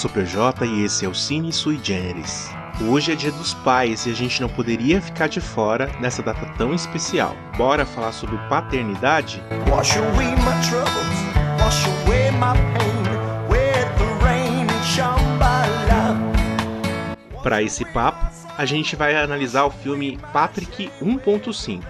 sou PJ e esse é o Cine Sui Generis. Hoje é dia dos pais e a gente não poderia ficar de fora nessa data tão especial. Bora falar sobre paternidade? Wash away my troubles, wash away my pain with the rain and Shambhala. Para esse papo, a gente vai analisar o filme Patrick 1.5.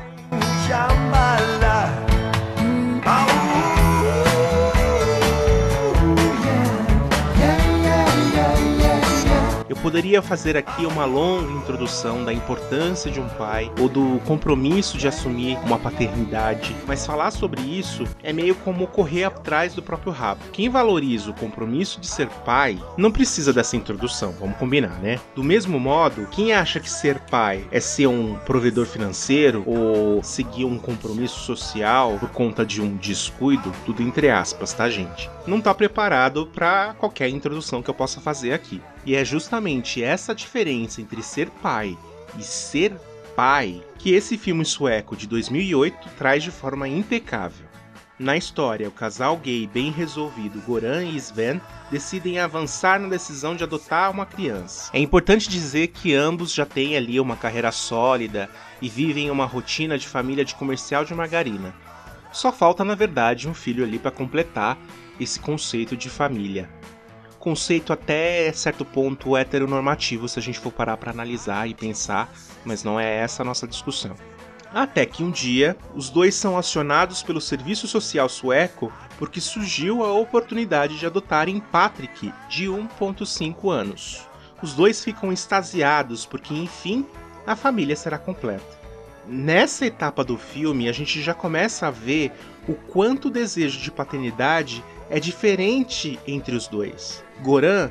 poderia fazer aqui uma longa introdução da importância de um pai ou do compromisso de assumir uma paternidade, mas falar sobre isso é meio como correr atrás do próprio rabo. Quem valoriza o compromisso de ser pai não precisa dessa introdução, vamos combinar, né? Do mesmo modo, quem acha que ser pai é ser um provedor financeiro ou seguir um compromisso social por conta de um descuido, tudo entre aspas, tá, gente? Não tá preparado para qualquer introdução que eu possa fazer aqui. E é justamente essa diferença entre ser pai e ser pai que esse filme sueco de 2008 traz de forma impecável. Na história, o casal gay bem resolvido Goran e Sven decidem avançar na decisão de adotar uma criança. É importante dizer que ambos já têm ali uma carreira sólida e vivem uma rotina de família de comercial de margarina. Só falta, na verdade, um filho ali para completar esse conceito de família conceito até certo ponto heteronormativo se a gente for parar para analisar e pensar, mas não é essa a nossa discussão. Até que um dia, os dois são acionados pelo Serviço Social Sueco porque surgiu a oportunidade de adotarem Patrick, de 1,5 anos. Os dois ficam extasiados porque, enfim, a família será completa. Nessa etapa do filme, a gente já começa a ver o quanto o desejo de paternidade é diferente entre os dois. Goran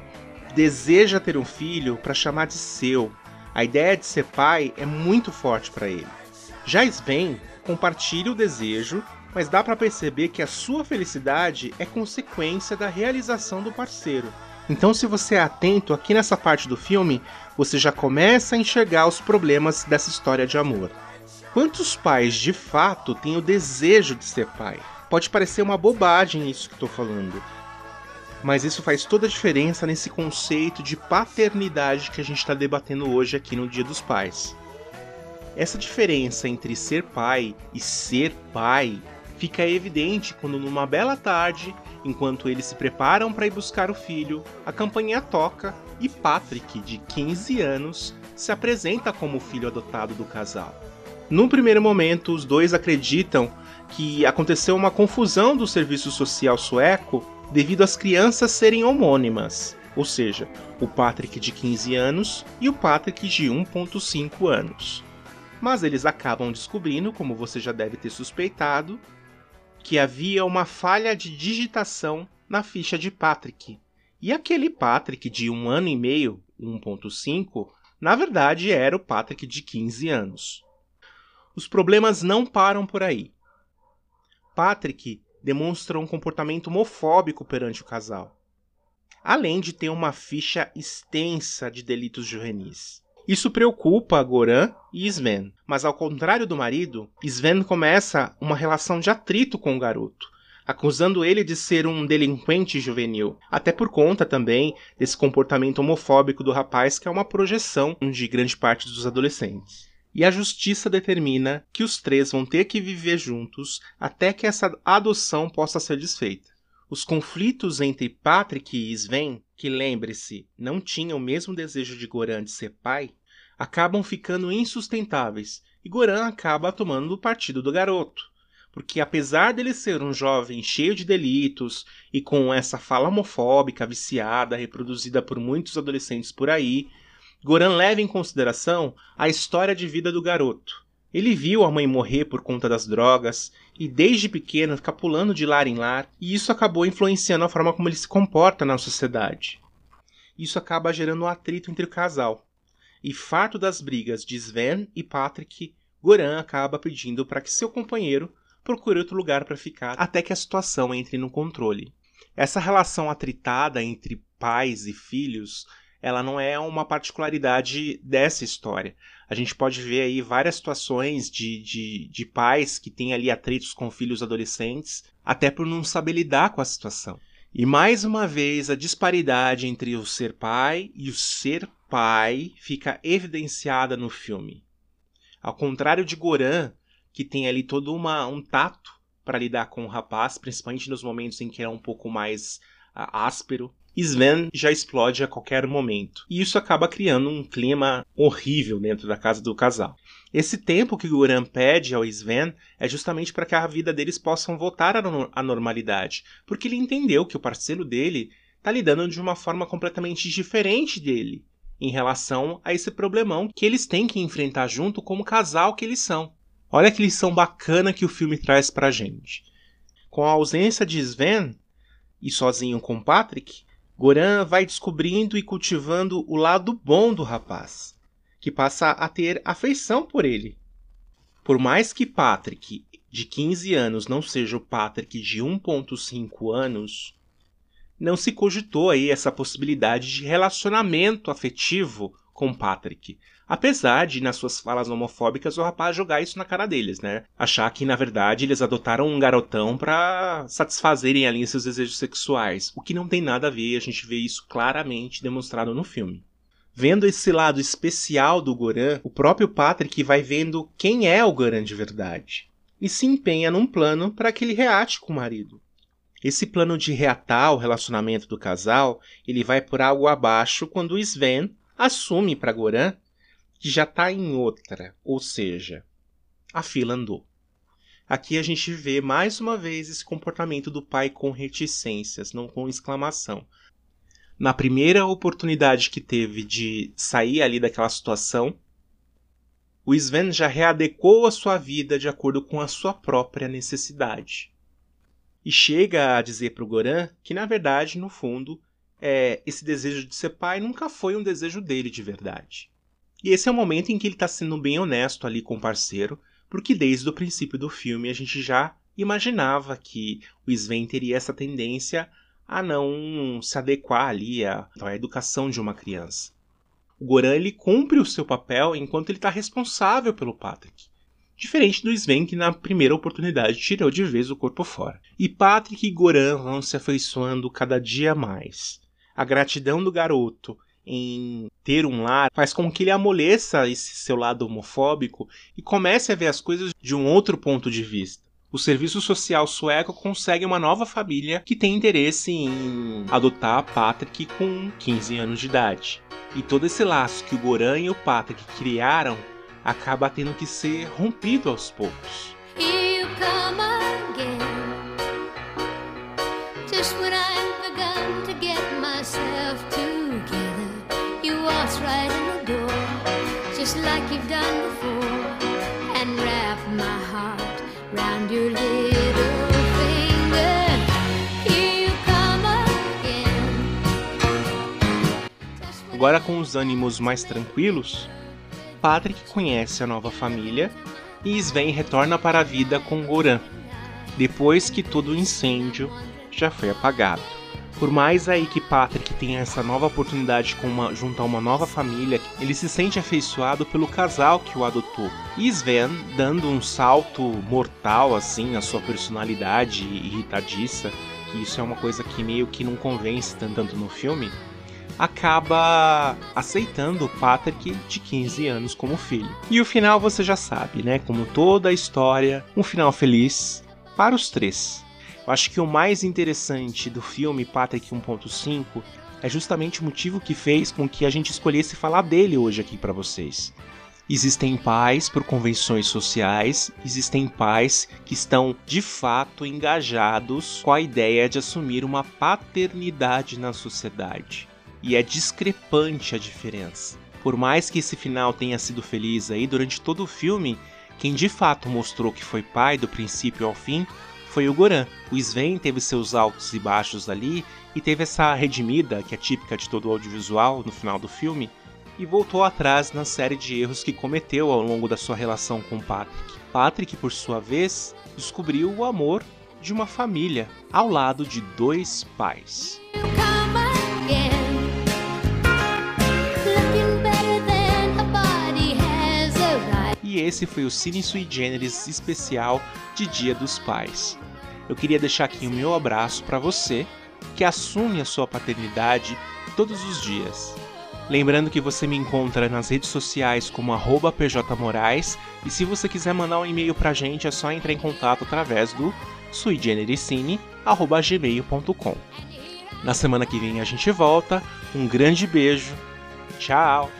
deseja ter um filho para chamar de seu. A ideia de ser pai é muito forte para ele. Já Sven compartilha o desejo, mas dá para perceber que a sua felicidade é consequência da realização do parceiro. Então, se você é atento aqui nessa parte do filme, você já começa a enxergar os problemas dessa história de amor. Quantos pais de fato têm o desejo de ser pai? Pode parecer uma bobagem isso que estou falando, mas isso faz toda a diferença nesse conceito de paternidade que a gente está debatendo hoje aqui no Dia dos Pais. Essa diferença entre ser pai e ser pai fica evidente quando, numa bela tarde, enquanto eles se preparam para ir buscar o filho, a campanha toca e Patrick, de 15 anos, se apresenta como o filho adotado do casal. Num primeiro momento, os dois acreditam que aconteceu uma confusão do serviço social sueco devido às crianças serem homônimas, ou seja, o Patrick de 15 anos e o Patrick de 1.5 anos. Mas eles acabam descobrindo, como você já deve ter suspeitado, que havia uma falha de digitação na ficha de Patrick. E aquele Patrick de um ano e meio, 1.5, na verdade era o Patrick de 15 anos. Os problemas não param por aí. Patrick demonstra um comportamento homofóbico perante o casal, além de ter uma ficha extensa de delitos juvenis. Isso preocupa Goran e Sven, mas ao contrário do marido, Sven começa uma relação de atrito com o garoto, acusando ele de ser um delinquente juvenil, até por conta também desse comportamento homofóbico do rapaz que é uma projeção de grande parte dos adolescentes e a justiça determina que os três vão ter que viver juntos até que essa adoção possa ser desfeita. Os conflitos entre Patrick e Sven, que lembre-se, não tinham o mesmo desejo de Goran de ser pai, acabam ficando insustentáveis e Goran acaba tomando o partido do garoto. Porque apesar dele ser um jovem cheio de delitos e com essa fala homofóbica viciada reproduzida por muitos adolescentes por aí, Goran leva em consideração a história de vida do garoto. Ele viu a mãe morrer por conta das drogas e desde pequeno fica pulando de lar em lar, e isso acabou influenciando a forma como ele se comporta na sociedade. Isso acaba gerando um atrito entre o casal. E farto das brigas de Sven e Patrick, Goran acaba pedindo para que seu companheiro procure outro lugar para ficar até que a situação entre no controle. Essa relação atritada entre pais e filhos ela não é uma particularidade dessa história. A gente pode ver aí várias situações de, de, de pais que têm ali atritos com filhos adolescentes, até por não saber lidar com a situação. E mais uma vez a disparidade entre o ser pai e o ser pai fica evidenciada no filme. Ao contrário de Goran, que tem ali todo uma, um tato para lidar com o rapaz, principalmente nos momentos em que é um pouco mais uh, áspero, Sven já explode a qualquer momento. E isso acaba criando um clima horrível dentro da casa do casal. Esse tempo que Goran pede ao Sven é justamente para que a vida deles possam voltar à normalidade, porque ele entendeu que o parceiro dele está lidando de uma forma completamente diferente dele em relação a esse problemão que eles têm que enfrentar junto como casal que eles são. Olha que lição bacana que o filme traz pra gente. Com a ausência de Sven e sozinho com Patrick, Goran vai descobrindo e cultivando o lado bom do rapaz, que passa a ter afeição por ele. Por mais que Patrick, de 15 anos, não seja o Patrick de 1.5 anos, não se cogitou aí essa possibilidade de relacionamento afetivo com Patrick. Apesar de, nas suas falas homofóbicas, o rapaz jogar isso na cara deles, né? Achar que, na verdade, eles adotaram um garotão para satisfazerem ali seus desejos sexuais. O que não tem nada a ver, a gente vê isso claramente demonstrado no filme. Vendo esse lado especial do Goran, o próprio Patrick vai vendo quem é o Goran de verdade. E se empenha num plano para que ele reate com o marido. Esse plano de reatar o relacionamento do casal, ele vai por algo abaixo quando Sven assume para Goran que já está em outra, ou seja, a fila andou. Aqui a gente vê mais uma vez esse comportamento do pai com reticências, não com exclamação. Na primeira oportunidade que teve de sair ali daquela situação, o Sven já readequou a sua vida de acordo com a sua própria necessidade. E chega a dizer para o Goran que, na verdade, no fundo, é, esse desejo de ser pai nunca foi um desejo dele de verdade. E esse é o momento em que ele está sendo bem honesto ali com o parceiro, porque desde o princípio do filme a gente já imaginava que o Sven teria essa tendência a não se adequar ali à, à educação de uma criança. O Goran ele cumpre o seu papel enquanto ele está responsável pelo Patrick. Diferente do Sven que na primeira oportunidade tirou de vez o corpo fora. E Patrick e Goran vão se afeiçoando cada dia mais. A gratidão do garoto em ter um lar faz com que ele amoleça esse seu lado homofóbico e comece a ver as coisas de um outro ponto de vista. O serviço social sueco consegue uma nova família que tem interesse em adotar Patrick com 15 anos de idade. E todo esse laço que o Goran e o Patrick criaram acaba tendo que ser rompido aos poucos. Agora com os ânimos mais tranquilos, Patrick conhece a nova família e Sven retorna para a vida com Goran, depois que todo o incêndio já foi apagado. Por mais aí que Patrick tenha essa nova oportunidade com uma, junto a uma nova família, ele se sente afeiçoado pelo casal que o adotou. E Sven, dando um salto mortal assim na sua personalidade irritadiça, que isso é uma coisa que meio que não convence tanto no filme, acaba aceitando o Patrick de 15 anos como filho. E o final você já sabe, né? Como toda a história, um final feliz para os três. Eu acho que o mais interessante do filme Patrick 1.5 é justamente o motivo que fez com que a gente escolhesse falar dele hoje aqui para vocês. Existem pais por convenções sociais, existem pais que estão de fato engajados com a ideia de assumir uma paternidade na sociedade. E é discrepante a diferença. Por mais que esse final tenha sido feliz aí durante todo o filme, quem de fato mostrou que foi pai do princípio ao fim foi o Goran. O Sven teve seus altos e baixos ali e teve essa redimida, que é típica de todo o audiovisual no final do filme, e voltou atrás na série de erros que cometeu ao longo da sua relação com Patrick. Patrick, por sua vez, descobriu o amor de uma família ao lado de dois pais. E esse foi o Cine Sui Generis especial de Dia dos Pais. Eu queria deixar aqui o meu abraço para você que assume a sua paternidade todos os dias. Lembrando que você me encontra nas redes sociais como pjmorais e se você quiser mandar um e-mail pra gente é só entrar em contato através do suigenericine.gmail.com Na semana que vem a gente volta, um grande beijo, tchau!